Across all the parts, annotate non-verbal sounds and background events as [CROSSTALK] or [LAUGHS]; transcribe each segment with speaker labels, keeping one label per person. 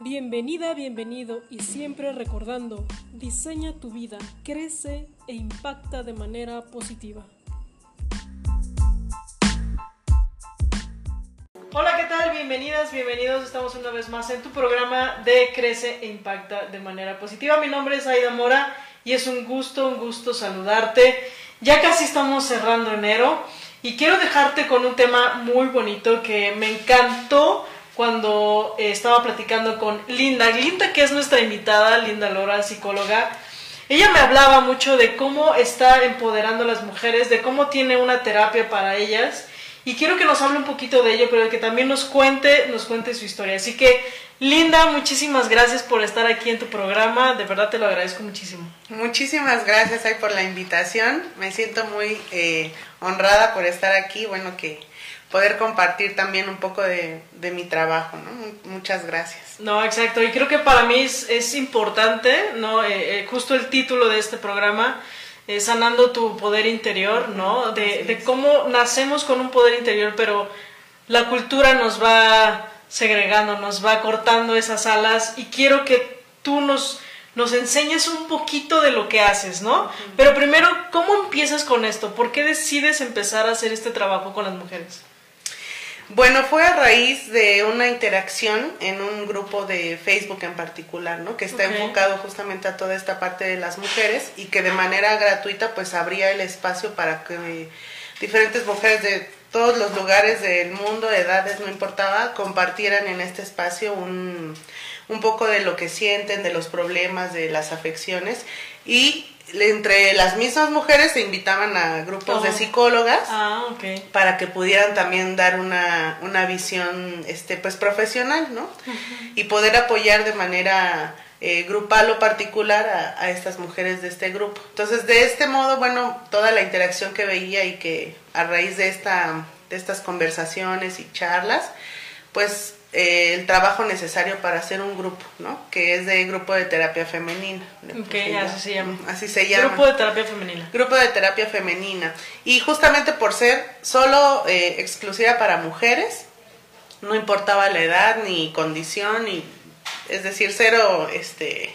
Speaker 1: Bienvenida, bienvenido y siempre recordando, diseña tu vida, crece e impacta de manera positiva. Hola, ¿qué tal? Bienvenidas, bienvenidos. Estamos una vez más en tu programa de Crece e Impacta de manera positiva. Mi nombre es Aida Mora y es un gusto, un gusto saludarte. Ya casi estamos cerrando enero y quiero dejarte con un tema muy bonito que me encantó cuando eh, estaba platicando con Linda. Linda, que es nuestra invitada, Linda Lora, psicóloga. Ella me hablaba mucho de cómo está empoderando a las mujeres, de cómo tiene una terapia para ellas. Y quiero que nos hable un poquito de ello, pero que también nos cuente, nos cuente su historia. Así que, Linda, muchísimas gracias por estar aquí en tu programa. De verdad te lo agradezco muchísimo.
Speaker 2: Muchísimas gracias ay, por la invitación. Me siento muy eh, honrada por estar aquí. Bueno, que poder compartir también un poco de, mi trabajo, ¿no? Muchas gracias.
Speaker 1: No, exacto, y creo que para mí es, importante, ¿no? Eh, eh, justo el título de este programa, es Sanando tu poder interior, ¿no? De, de, cómo nacemos con un poder interior, pero la cultura nos va segregando, nos va cortando esas alas, y quiero que tú nos nos enseñes un poquito de lo que haces, ¿no? Pero primero, ¿cómo empiezas con esto? ¿Por qué decides empezar a hacer este trabajo con las mujeres?
Speaker 2: Bueno, fue a raíz de una interacción en un grupo de Facebook en particular, ¿no? Que está enfocado justamente a toda esta parte de las mujeres y que de manera gratuita pues abría el espacio para que diferentes mujeres de todos los lugares del mundo, edades, no importaba, compartieran en este espacio un, un poco de lo que sienten, de los problemas, de las afecciones y entre las mismas mujeres se invitaban a grupos de psicólogas
Speaker 1: ah,
Speaker 2: para que pudieran también dar una, una visión este pues profesional no y poder apoyar de manera eh, grupal o particular a, estas mujeres de este grupo. Entonces de este modo bueno toda la interacción que veía y que a raíz de esta de estas conversaciones y charlas pues eh, el trabajo necesario para hacer un grupo, ¿no? Que es de grupo de terapia femenina.
Speaker 1: Ok, así se llama.
Speaker 2: Así se llama.
Speaker 1: Grupo de terapia femenina.
Speaker 2: Grupo de terapia femenina. Y justamente por ser solo eh, exclusiva para mujeres, no importaba la edad ni condición, ni, es decir, cero, este,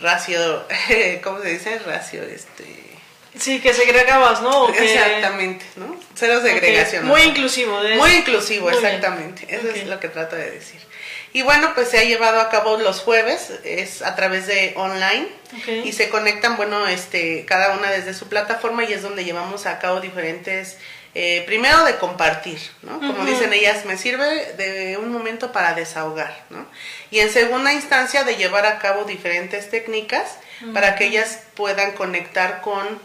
Speaker 2: racio, [LAUGHS] ¿cómo se dice? Racio, este
Speaker 1: Sí, que segregabas, ¿no?
Speaker 2: Exactamente, ¿no? Cero segregación.
Speaker 1: Muy inclusivo.
Speaker 2: De Muy inclusivo, exactamente. Eso es lo que trato de decir. Y bueno, pues se ha llevado a cabo los jueves, es a través de online y se conectan, bueno, este, cada una desde su plataforma y es donde llevamos a cabo diferentes, eh, primero de compartir, ¿no? Como dicen ellas, me sirve de un momento para desahogar, ¿no? Y en segunda instancia de llevar a cabo diferentes técnicas para que ellas puedan conectar con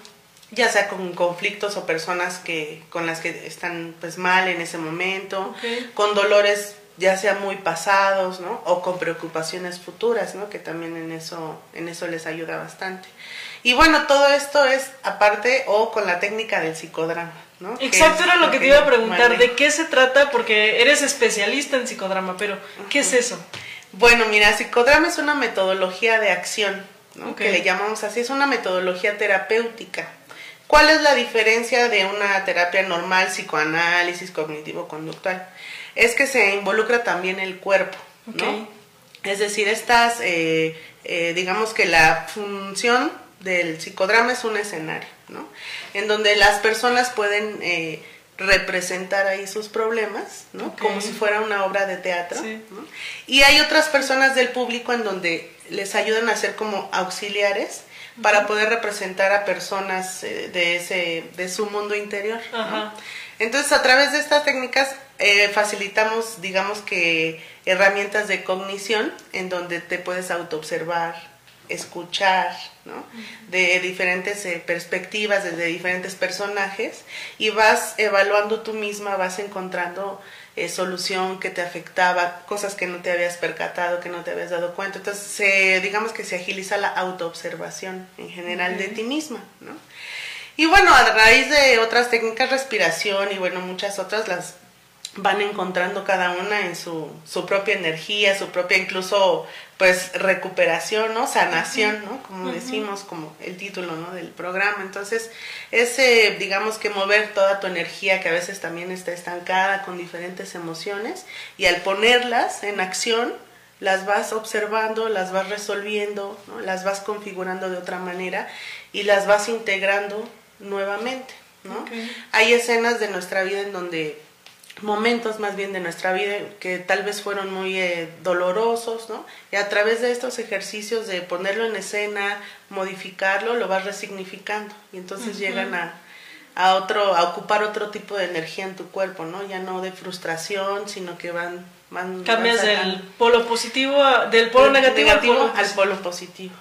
Speaker 2: ya sea con conflictos o personas que con las que están pues mal en ese momento, con dolores ya sea muy pasados, ¿no? O con preocupaciones futuras, ¿no? Que también en eso en eso les ayuda bastante. Y bueno, todo esto es aparte o con la técnica del psicodrama, ¿no?
Speaker 1: Exacto, era lo que, te iba a preguntar, ¿de qué se trata? Porque eres especialista en psicodrama, pero ¿qué es eso?
Speaker 2: Bueno, mira, psicodrama es una metodología de acción, ¿no? Que le llamamos así, es una metodología terapéutica. ¿Cuál es la diferencia de una terapia normal, psicoanálisis cognitivo-conductual? Es que se involucra también el cuerpo, ¿no? Es decir, estas, eh, eh, digamos que la función del psicodrama es un escenario, ¿no? En donde las personas pueden eh, representar ahí sus problemas, ¿no? Como si fuera una obra de teatro. Y hay otras personas del público en donde les ayudan a ser como auxiliares para poder representar a personas eh, de ese de su mundo interior. Entonces, a través de estas técnicas eh, facilitamos, digamos que herramientas de cognición en donde te puedes autoobservar, escuchar, ¿no? De diferentes eh, perspectivas, desde diferentes personajes y vas evaluando tú misma, vas encontrando eh, solución que te afectaba, cosas que no te habías percatado, que no te habías dado cuenta. Entonces, se, digamos que se agiliza la autoobservación en general de ti misma, ¿no? Y bueno, a raíz de otras técnicas, respiración y bueno, muchas otras, las van encontrando cada una en su, su propia energía, su propia incluso pues recuperación, ¿no? Sanación, ¿no? Como decimos, como el título, ¿no? Del programa. Entonces, ese, digamos que mover toda tu energía que a veces también está estancada con diferentes emociones y al ponerlas en acción, las vas observando, las vas resolviendo, ¿no? las vas configurando de otra manera y las vas integrando nuevamente. ¿no? Hay escenas de nuestra vida en donde momentos más bien de nuestra vida que tal vez fueron muy eh, dolorosos, ¿no? Y a través de estos ejercicios de ponerlo en escena, modificarlo, lo vas resignificando y entonces llegan a, a otro a ocupar otro tipo de energía en tu cuerpo, ¿no? Ya no de frustración, sino que van van
Speaker 1: cambias del polo positivo del polo negativo,
Speaker 2: al, polo positivo.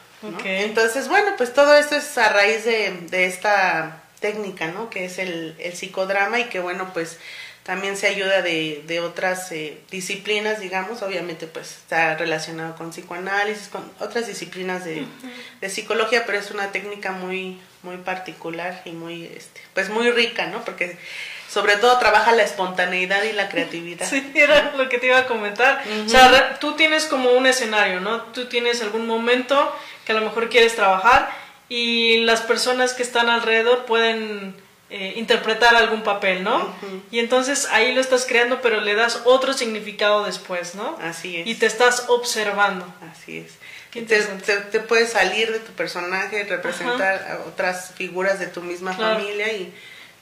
Speaker 2: Entonces, bueno, pues todo esto es a raíz de, de esta técnica, ¿no? Que es el, el psicodrama y que bueno, pues también se ayuda de, de otras eh, disciplinas, digamos, obviamente pues está relacionado con psicoanálisis, con otras disciplinas de, de, psicología, pero es una técnica muy, muy particular y muy, este, pues muy rica, ¿no? Porque sobre todo trabaja la espontaneidad y la creatividad. [LAUGHS]
Speaker 1: Sí, era lo que te iba a comentar. O sea, tú tienes como un escenario, ¿no? Tú tienes algún momento que a lo mejor quieres trabajar y las personas que están alrededor pueden eh, interpretar algún papel, ¿no? Y entonces ahí lo estás creando, pero le das otro significado después, ¿no?
Speaker 2: Así es.
Speaker 1: Y te estás observando.
Speaker 2: Así es. Te, te, puedes salir de tu personaje, representar a otras figuras de tu misma familia y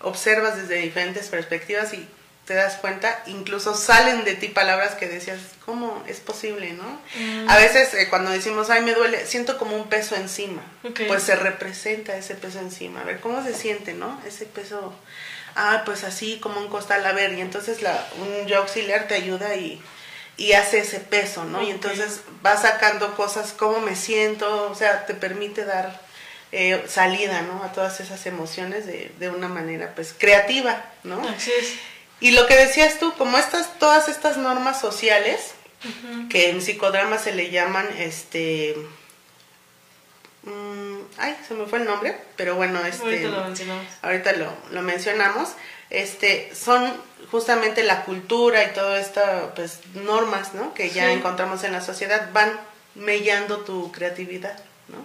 Speaker 2: observas desde diferentes perspectivas y te das cuenta, incluso salen de ti palabras que decías, ¿cómo es posible, no? Mm. A veces eh, cuando decimos, ay, me duele, siento como un peso encima, pues se representa ese peso encima, a ver, ¿cómo se siente, no? Ese peso, ah, pues así como un costal, a ver, y entonces la, un yo auxiliar te ayuda y, y hace ese peso, ¿no? Y entonces vas sacando cosas, cómo me siento, o sea, te permite dar eh, salida, ¿no? A todas esas emociones de, de una manera, pues, creativa, ¿no?
Speaker 1: Así es.
Speaker 2: Y lo que decías tú, como estas, todas estas normas sociales, que en psicodrama se le llaman, este, mm, ay, se me fue el nombre, pero bueno, este,
Speaker 1: ahorita lo mencionamos.
Speaker 2: Ahorita lo, mencionamos, este, son justamente la cultura y todas estas pues, normas, ¿no? Que ya encontramos en la sociedad, van mellando tu creatividad. ¿No?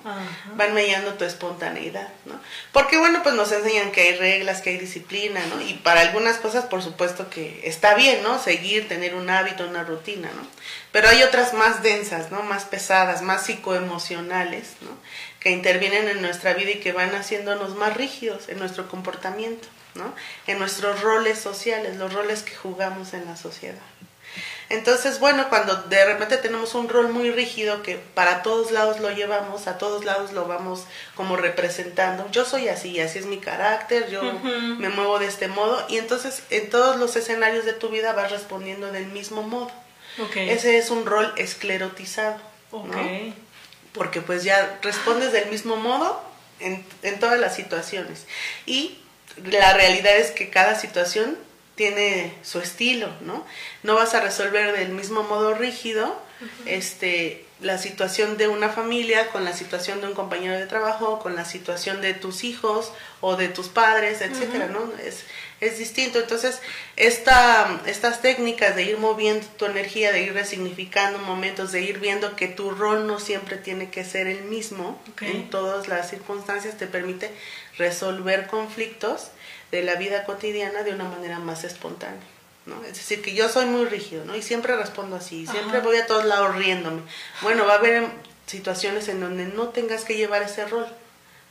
Speaker 2: Van mediando tu espontaneidad, ¿no? Porque bueno, pues nos enseñan que hay reglas, que hay disciplina, ¿no? Y para algunas cosas, por supuesto que está bien, ¿no? Seguir, tener un hábito, una rutina, ¿no? Pero hay otras más densas, ¿no? Más pesadas, más psicoemocionales, ¿no? Que intervienen en nuestra vida y que van haciéndonos más rígidos en nuestro comportamiento, ¿no? En nuestros roles sociales, los roles que jugamos en la sociedad. Entonces, bueno, cuando de repente tenemos un rol muy rígido que para todos lados lo llevamos, a todos lados lo vamos como representando. Yo soy así, así es mi carácter, yo me muevo de este modo y entonces en todos los escenarios de tu vida vas respondiendo del mismo modo. Ese es un rol esclerotizado. Porque pues ya respondes del mismo modo en, en todas las situaciones. Y la realidad es que cada situación tiene su estilo, ¿no? No vas a resolver del mismo modo rígido este, la situación de una familia con la situación de un compañero de trabajo, con la situación de tus hijos o de tus padres, etcétera, ¿no? Es, es distinto. Entonces, esta, estas técnicas de ir moviendo tu energía, de ir resignificando momentos, de ir viendo que tu rol no siempre tiene que ser el mismo en todas las circunstancias, te permite resolver conflictos de la vida cotidiana de una manera más espontánea. ¿no? Es decir, que yo soy muy rígido, ¿no? Y siempre respondo así, siempre voy a todos lados riéndome. Bueno, va a haber situaciones en donde no tengas que llevar ese rol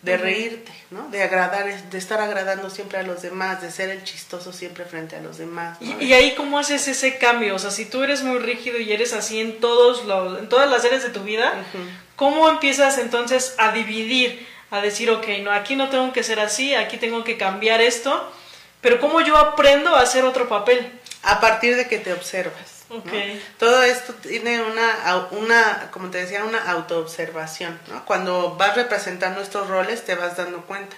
Speaker 2: de reírte, ¿no? De agradar, de estar agradando siempre a los demás, de ser el chistoso siempre frente a los demás.
Speaker 1: ¿Y, ahí cómo haces ese cambio? O sea, si tú eres muy rígido y eres así en todos los, en todas las áreas de tu vida, ¿cómo empiezas entonces a dividir? A decir, ok, no, aquí no tengo que ser así, aquí tengo que cambiar esto, pero ¿cómo yo aprendo a hacer otro papel?
Speaker 2: A partir de que te observas. Okay. Todo esto tiene una, una, como te decía, una autoobservación. ¿no? Cuando vas representando estos roles te vas dando cuenta.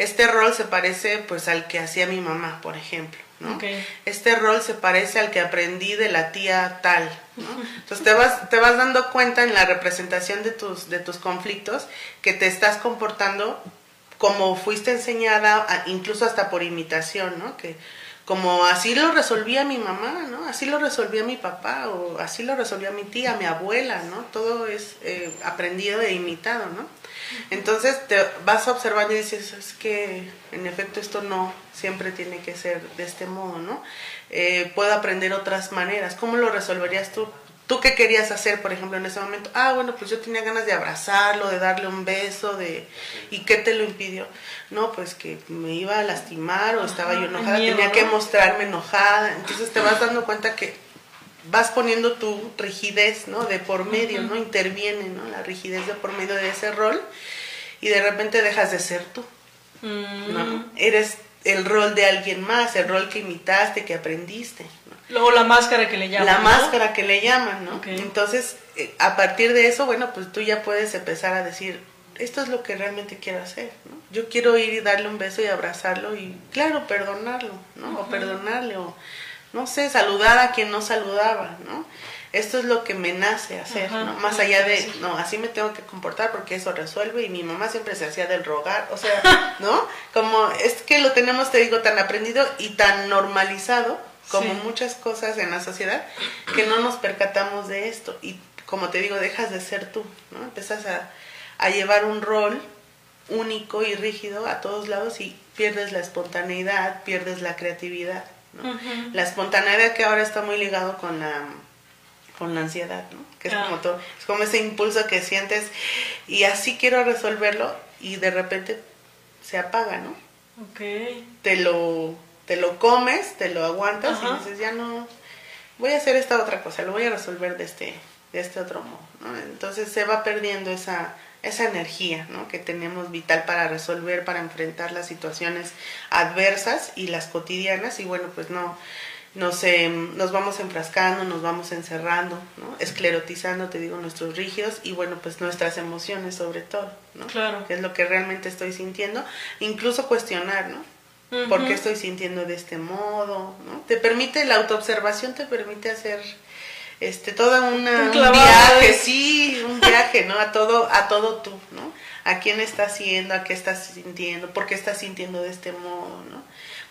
Speaker 2: Este rol se parece pues al que hacía mi mamá, por ejemplo. Este rol se parece al que aprendí de la tía tal, Entonces te vas, te vas dando cuenta en la representación de tus, de tus conflictos que te estás comportando como fuiste enseñada, incluso hasta por imitación, ¿no? Que como así lo resolvía mi mamá, ¿no? Así lo resolvía mi papá, o así lo resolvía mi tía, mi abuela, ¿no? Todo es eh, aprendido e imitado, ¿no? Entonces te vas observando y dices, es que en efecto esto no siempre tiene que ser de este modo, ¿no? Eh, puedo aprender otras maneras. ¿Cómo lo resolverías tú? ¿Tú qué querías hacer, por ejemplo, en ese momento? Ah, bueno, pues yo tenía ganas de abrazarlo, de darle un beso, de ¿y qué te lo impidió? No, pues que me iba a lastimar o estaba yo enojada, tenía que mostrarme enojada. Entonces te vas dando cuenta que vas poniendo tu rigidez, ¿no? De por medio, ¿no? Interviene, ¿no? La rigidez de por medio de ese rol y de repente dejas de ser tú. ¿no? Mm. Eres el rol de alguien más, el rol que imitaste, que aprendiste.
Speaker 1: Luego la máscara que le llaman.
Speaker 2: La máscara que le llaman, ¿no? Entonces, eh, a partir de eso, bueno, pues tú ya puedes empezar a decir, esto es lo que realmente quiero hacer, ¿no? Yo quiero ir y darle un beso y abrazarlo y, claro, perdonarlo, ¿no? O perdonarle, o, no sé, saludar a quien no saludaba, ¿no? Esto es lo que me nace hacer, ¿no? Más allá de, no, así me tengo que comportar porque eso resuelve y mi mamá siempre se hacía del rogar, o sea, [LAUGHS] ¿no? Como es que lo tenemos, te digo, tan aprendido y tan normalizado como muchas cosas en la sociedad, que no nos percatamos de esto. Y como te digo, dejas de ser tú, ¿no? Empiezas a, llevar un rol único y rígido a todos lados y pierdes la espontaneidad, pierdes la creatividad. ¿no? La espontaneidad que ahora está muy ligado con la con la ansiedad, ¿no? Que es como ah. todo, es como ese impulso que sientes y así quiero resolverlo y de repente se apaga, ¿no?
Speaker 1: Ok.
Speaker 2: Te lo te lo comes, te lo aguantas y dices, ya no, voy a hacer esta otra cosa, lo voy a resolver de este, de este otro modo. ¿no? Entonces se va perdiendo esa, esa energía ¿no? que tenemos vital para resolver, para enfrentar las situaciones adversas y las cotidianas y bueno, pues no, nos, eh, nos vamos enfrascando, nos vamos encerrando, ¿no? esclerotizando, te digo, nuestros rígidos y bueno, pues nuestras emociones sobre todo, ¿no?
Speaker 1: Claro.
Speaker 2: Que es lo que realmente estoy sintiendo, incluso cuestionar, ¿no? ¿Por qué estoy sintiendo de este modo? ¿no? Te permite, la autoobservación te permite hacer este toda una un, viaje, sí, un viaje, ¿no? A todo, a todo tú, ¿no? A quién estás siendo, a qué estás sintiendo, por qué estás sintiendo de este modo, ¿no?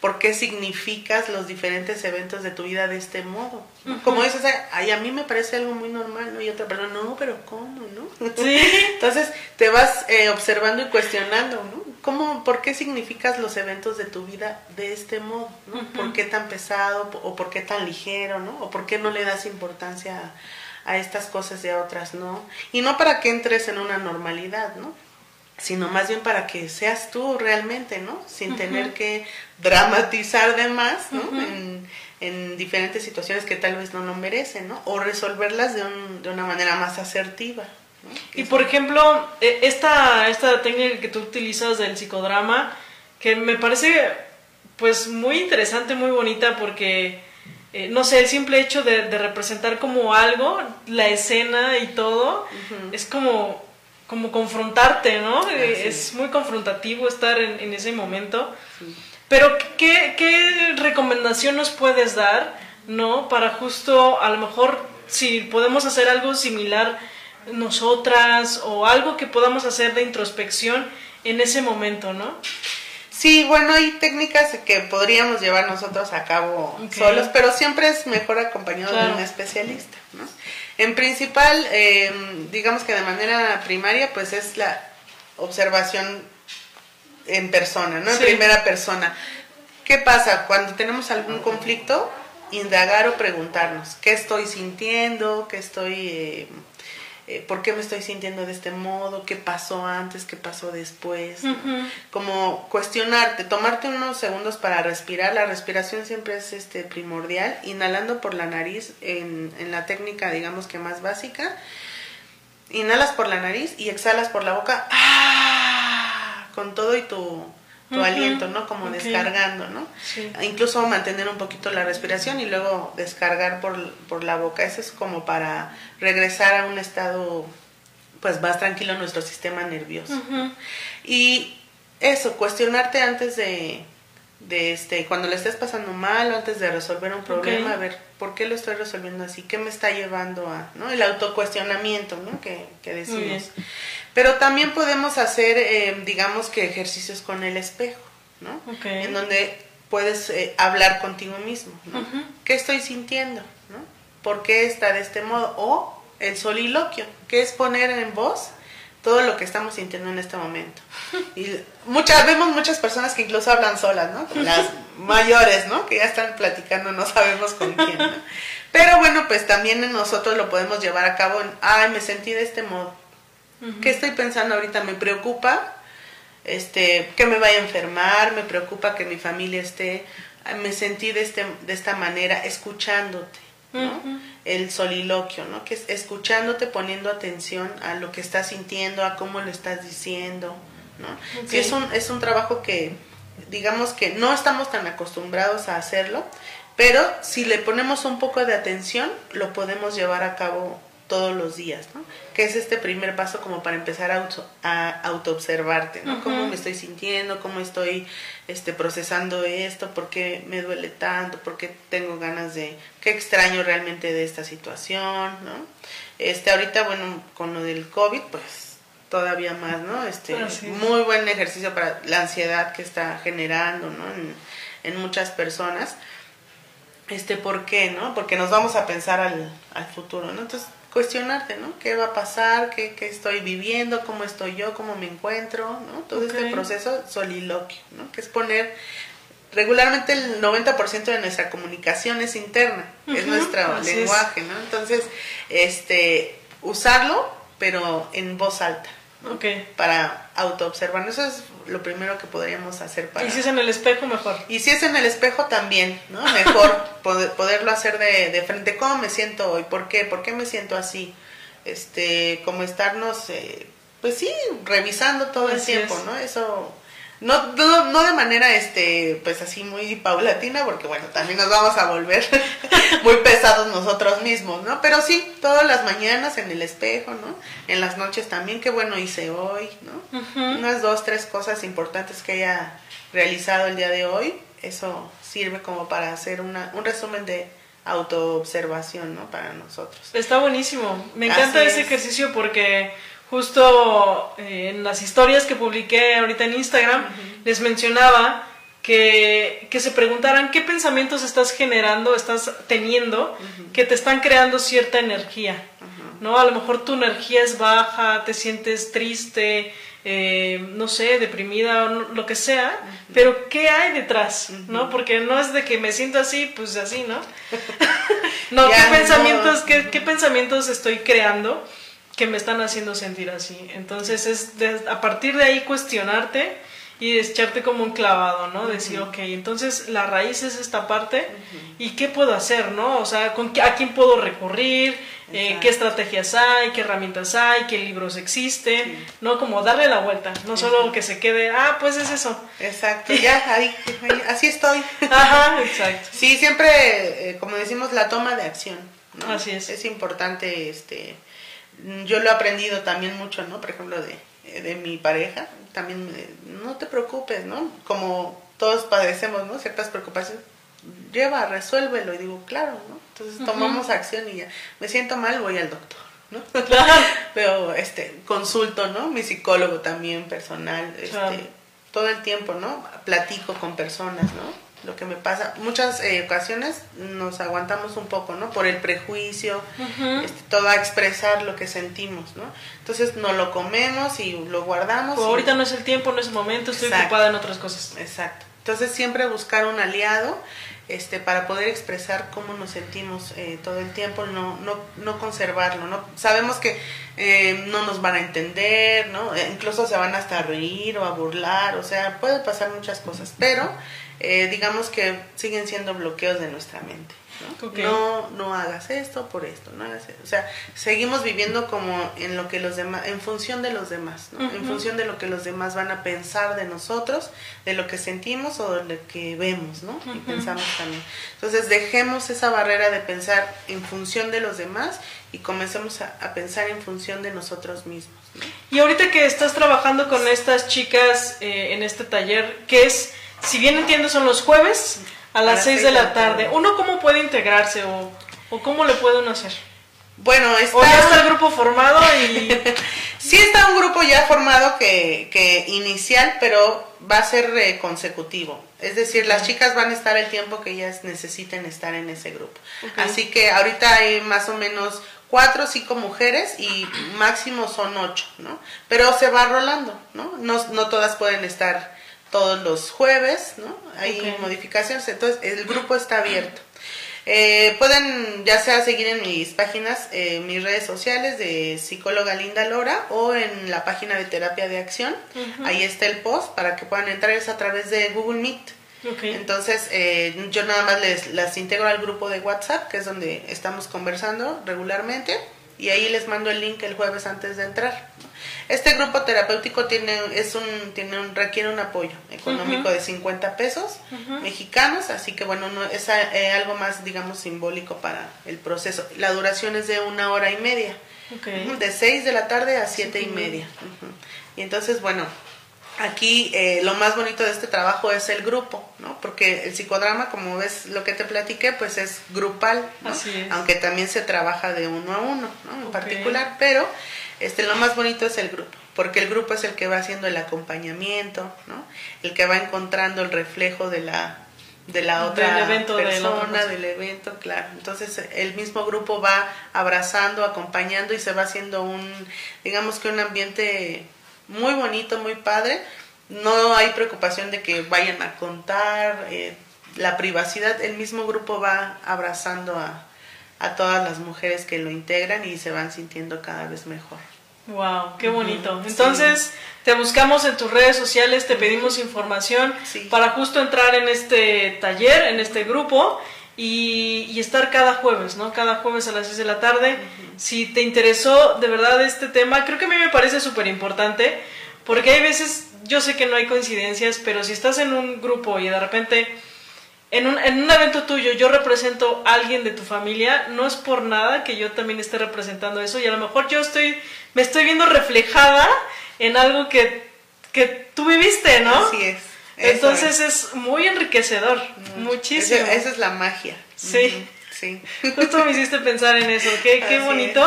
Speaker 2: por qué significas los diferentes eventos de tu vida de este modo. Como dices, ay, a mí me parece algo muy normal, ¿no? Y otra persona, no, pero ¿cómo, no?
Speaker 1: Sí. [LAUGHS]
Speaker 2: Entonces te vas eh, observando y cuestionando, ¿no? ¿Cómo, por qué significas los eventos de tu vida de este modo, ¿no? ¿Por qué tan pesado o por qué tan ligero, ¿no? O por qué no le das importancia a, a estas cosas y a otras no. Y no para que entres en una normalidad, ¿no? sino más bien para que seas tú realmente, ¿no? Sin tener que dramatizar de más, ¿no? en, en, diferentes situaciones que tal vez no lo merecen, ¿no? O resolverlas de, un, de una manera más asertiva.
Speaker 1: Y por ejemplo, e, esta, esta técnica que tú utilizas del psicodrama, que me parece pues muy interesante, muy bonita, porque, eh, no sé, el simple hecho de, de, representar como algo, la escena y todo, es como como confrontarte, ¿no? Es muy confrontativo estar en, ese momento. Pero, ¿qué, ¿qué, recomendación nos puedes dar, ¿no? Para justo, a lo mejor, si podemos hacer algo similar nosotras o algo que podamos hacer de introspección en ese momento, ¿no?
Speaker 2: Sí, bueno, hay técnicas que podríamos llevar nosotros a cabo solos, pero siempre es mejor acompañado de un especialista, ¿no? En principal, em, digamos que de manera primaria, pues es la observación en persona, ¿no? En primera persona. ¿Qué pasa? Cuando tenemos algún conflicto, indagar o preguntarnos, ¿qué estoy sintiendo? ¿Qué estoy... Eh, eh, por qué me estoy sintiendo de este modo, qué pasó antes, qué pasó después, como cuestionarte, tomarte unos segundos para respirar, la respiración siempre es este primordial, inhalando por la nariz en, en la técnica digamos que más básica, inhalas por la nariz y exhalas por la boca, ¡ah! con todo y tu tu aliento, ¿no? Como descargando, ¿no? Incluso mantener un poquito la respiración y luego descargar por, por la boca. Eso es como para regresar a un estado pues más tranquilo nuestro sistema nervioso. Y eso, cuestionarte antes de, de este, cuando le estés pasando mal o antes de resolver un problema, a ver, ¿por qué lo estoy resolviendo así? ¿Qué me está llevando a, ¿no? El autocuestionamiento, ¿no? Que, que decimos. Pero también podemos hacer, eh, digamos que ejercicios con el espejo, ¿no? En donde puedes eh, hablar contigo mismo, ¿no? ¿Qué estoy sintiendo? ¿no? ¿Por qué está de este modo? O el soliloquio, que es poner en voz todo lo que estamos sintiendo en este momento. [LAUGHS] Y muchas, vemos muchas personas que incluso hablan solas, ¿no? Las mayores, ¿no? Que ya están platicando, no sabemos con quién, ¿no? [LAUGHS] Pero bueno, pues también nosotros lo podemos llevar a cabo en, ay, me sentí de este modo. ¿Qué estoy pensando ahorita? ¿Me preocupa? Este, que me vaya a enfermar, me preocupa que mi familia esté, me sentí de, este, de esta manera, escuchándote. ¿no? El soliloquio, ¿no? Que es escuchándote, poniendo atención a lo que estás sintiendo, a cómo lo estás diciendo, ¿no? es un, es un trabajo que, digamos que no estamos tan acostumbrados a hacerlo, pero si le ponemos un poco de atención, lo podemos llevar a cabo todos los días, ¿no? Que es este primer paso como para empezar a, auto, a autoobservarte, ¿no? Cómo me estoy sintiendo, cómo estoy este, procesando esto, por qué me duele tanto, por qué tengo ganas de, qué extraño realmente de esta situación, ¿no? Este, ahorita, bueno, con lo del COVID, pues todavía más, ¿no? Este, muy buen ejercicio para la ansiedad que está generando, ¿no? En, en muchas personas este por qué, ¿no? Porque nos vamos a pensar al, al futuro, ¿no? Entonces, cuestionarte, ¿no? ¿Qué va a pasar? ¿Qué, ¿Qué, estoy viviendo? ¿Cómo estoy yo? ¿Cómo me encuentro? ¿no? Todo este proceso soliloquio, ¿no? Que es poner... Regularmente el 90% de nuestra comunicación es interna, es nuestro lenguaje, ¿no? Entonces, este, usarlo, pero en voz alta.
Speaker 1: Okay.
Speaker 2: Para autoobservar. Eso es lo primero que podríamos hacer para...
Speaker 1: Y si es en el espejo, mejor.
Speaker 2: Y si es en el espejo también, ¿no? Mejor [LAUGHS] poderlo hacer de, de, frente. ¿Cómo me siento hoy? ¿Por qué? ¿Por qué me siento así? Este, como estarnos, eh, pues sí, revisando todo el tiempo, ¿no? Eso no, no, no, de manera, este, pues así muy paulatina, porque bueno, también nos vamos a volver [LAUGHS] muy pesados nosotros mismos, ¿no? Pero sí, todas las mañanas en el espejo, ¿no? En las noches también, qué bueno hice hoy, ¿no? Unas dos, tres cosas importantes que haya realizado el día de hoy, eso sirve como para hacer una, un resumen de autoobservación, ¿no? Para nosotros.
Speaker 1: Está buenísimo. Me encanta ese ejercicio porque justo eh, en las historias que publiqué ahorita en Instagram, les mencionaba que, que, se preguntaran qué pensamientos estás generando, estás teniendo, que te están creando cierta energía. ¿no? A lo mejor tu energía es baja, te sientes triste, eh, no sé, deprimida o lo que sea, pero ¿qué hay detrás? ¿no? Porque no es de que me siento así, pues así, ¿no? [LAUGHS] [LAUGHS] no, ¿qué pensamientos, Qué, ¿qué pensamientos estoy creando? Que me están haciendo sentir así. Entonces es a partir de ahí cuestionarte y echarte como un clavado, ¿no? Decir, ok, entonces la raíz es esta parte y qué puedo hacer, ¿no? O sea, ¿con ¿a quién puedo recurrir? Eh, ¿Qué estrategias hay? ¿Qué herramientas hay? ¿Qué libros existen? ¿No? Como darle la vuelta, no solo que se quede, ah, pues es eso.
Speaker 2: Exacto, [LAUGHS] ya, ahí, así estoy.
Speaker 1: Ajá, exacto.
Speaker 2: Sí, siempre, eh, como decimos, la toma de acción. ¿no?
Speaker 1: Así es.
Speaker 2: Es importante, este yo lo he aprendido también mucho, ¿no? Por ejemplo, de, de mi pareja, también, no te preocupes, ¿no? Como todos padecemos, ¿no? Ciertas preocupaciones, lleva, resuélvelo, y digo, claro, ¿no? Entonces tomamos acción y ya, me siento mal, voy al doctor, ¿no? Pero, [LAUGHS] este, consulto, ¿no? Mi psicólogo también personal, este, todo el tiempo, ¿no? Platico con personas, ¿no? Lo que me pasa. Muchas eh, ocasiones nos aguantamos un poco, ¿no? Por el prejuicio, este, todo a expresar lo que sentimos, ¿no? Entonces no lo comemos y lo guardamos.
Speaker 1: Pues ahorita no es el tiempo, no es el momento, estoy ocupada en otras cosas.
Speaker 2: Exacto. Entonces siempre buscar un aliado este, para poder expresar cómo nos sentimos eh, todo el tiempo, no, no, no conservarlo, ¿no? Sabemos que eh, no nos van a entender, ¿no? incluso se van hasta a reír o a burlar, o sea, puede pasar muchas cosas, pero eh, digamos que siguen siendo bloqueos de nuestra mente. ¿No? no no hagas esto por esto no hagas o sea seguimos viviendo como en lo que los demás en función de los demás ¿no? en función de lo que los demás van a pensar de nosotros de lo que sentimos o de lo que vemos no y pensamos también. Entonces dejemos esa barrera de pensar en función de los demás y comencemos a, pensar en función de nosotros mismos
Speaker 1: y ahorita que estás trabajando con estas chicas eh, en este taller qué es si bien entiendo, son los jueves a las 6 de la tarde. ¿Uno cómo puede integrarse o, o cómo le puede uno hacer?
Speaker 2: Bueno, está...
Speaker 1: O ya está el grupo formado y... [LAUGHS]
Speaker 2: sí está un grupo ya formado que, que inicial, pero va a ser eh, consecutivo. Es decir, las chicas van a estar el tiempo que ellas necesiten estar en ese grupo. Así que ahorita hay más o menos cuatro o cinco mujeres y máximo son ocho, ¿no? Pero se va rolando, ¿no? No, no todas pueden estar todos los jueves, ¿no? Hay modificaciones, entonces el grupo está abierto. Eh, pueden ya sea seguir en mis páginas, eh, mis redes sociales de psicóloga Linda Lora o en la página de terapia de acción. Ahí está el post para que puedan entrar es a través de Google Meet. Entonces, eh, yo nada más les las integro al grupo de WhatsApp, que es donde estamos conversando regularmente, y ahí les mando el link el jueves antes de entrar. Este grupo terapéutico tiene, es un, tiene un, requiere un apoyo económico de 50 pesos mexicanos, así que bueno, no, es eh, algo más, digamos, simbólico para el proceso. La duración es de una hora y media, de 6 de la tarde a siete y media. Y entonces, bueno, Aquí eh, lo más bonito de este trabajo es el grupo, ¿no? Porque el psicodrama, como ves lo que te platiqué, pues es grupal, ¿no? Aunque también se trabaja de uno a uno, ¿no? En particular, pero este lo más bonito es el grupo, porque el grupo es el que va haciendo el acompañamiento, ¿no? El que va encontrando el reflejo de la de la otra persona, del evento, claro. Entonces el mismo grupo va abrazando, acompañando y se va haciendo un, digamos que un ambiente muy bonito, muy padre. No hay preocupación de que vayan a contar eh, la privacidad. El mismo grupo va abrazando a, a todas las mujeres que lo integran y se van sintiendo cada vez mejor.
Speaker 1: Wow, qué bonito. Entonces, te buscamos en tus redes sociales, te pedimos información para justo entrar en este taller, en este grupo y, y, estar cada jueves, ¿no? Cada jueves a las 6 de la tarde. Si te interesó de verdad este tema, creo que a mí me parece súper importante, porque hay veces, yo sé que no hay coincidencias, pero si estás en un grupo y de repente en un, en un evento tuyo yo represento a alguien de tu familia, no es por nada que yo también esté representando eso y a lo mejor yo estoy, me estoy viendo reflejada en algo que, que tú viviste, ¿no?
Speaker 2: Así es.
Speaker 1: Entonces es. muy enriquecedor, muchísimo.
Speaker 2: Esa, es la magia.
Speaker 1: Sí. Sí. Justo me hiciste pensar en eso, qué, qué bonito.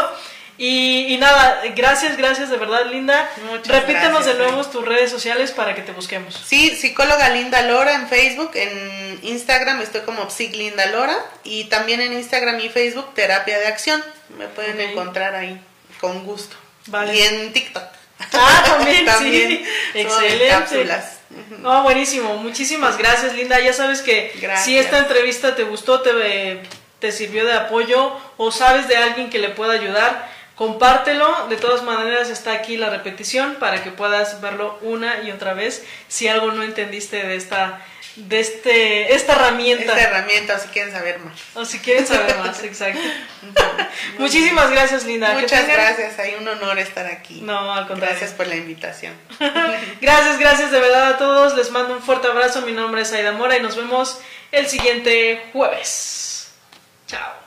Speaker 1: Y, nada, gracias, gracias de verdad, Linda. Repítanos de nuevo tus redes sociales para que te busquemos.
Speaker 2: Sí, psicóloga Linda Lora en Facebook, en Instagram estoy como Psic Linda Lora y también en Instagram y Facebook Terapia de Acción. Me pueden encontrar ahí con gusto. Vale. Y en TikTok.
Speaker 1: Ah, [LAUGHS] también, sí. Excelente. No, buenísimo. Muchísimas gracias, Linda. Ya sabes que si esta entrevista te gustó, te, te sirvió de apoyo o sabes de alguien que le pueda ayudar, compártelo. De todas maneras está aquí la repetición para que puedas verlo una y otra vez si algo no entendiste de esta de este, esta herramienta.
Speaker 2: Esta herramienta, o si quieren saber más.
Speaker 1: O si quieren saber más, [LAUGHS] exacto. Muchísimas gracias, Linda.
Speaker 2: Muchas gracias, hay un honor estar aquí.
Speaker 1: No, al contrario.
Speaker 2: Gracias por la invitación. [LAUGHS]
Speaker 1: gracias, gracias de verdad a todos. Les mando un fuerte abrazo. Mi nombre es Aida Mora y nos vemos el siguiente jueves. Chao.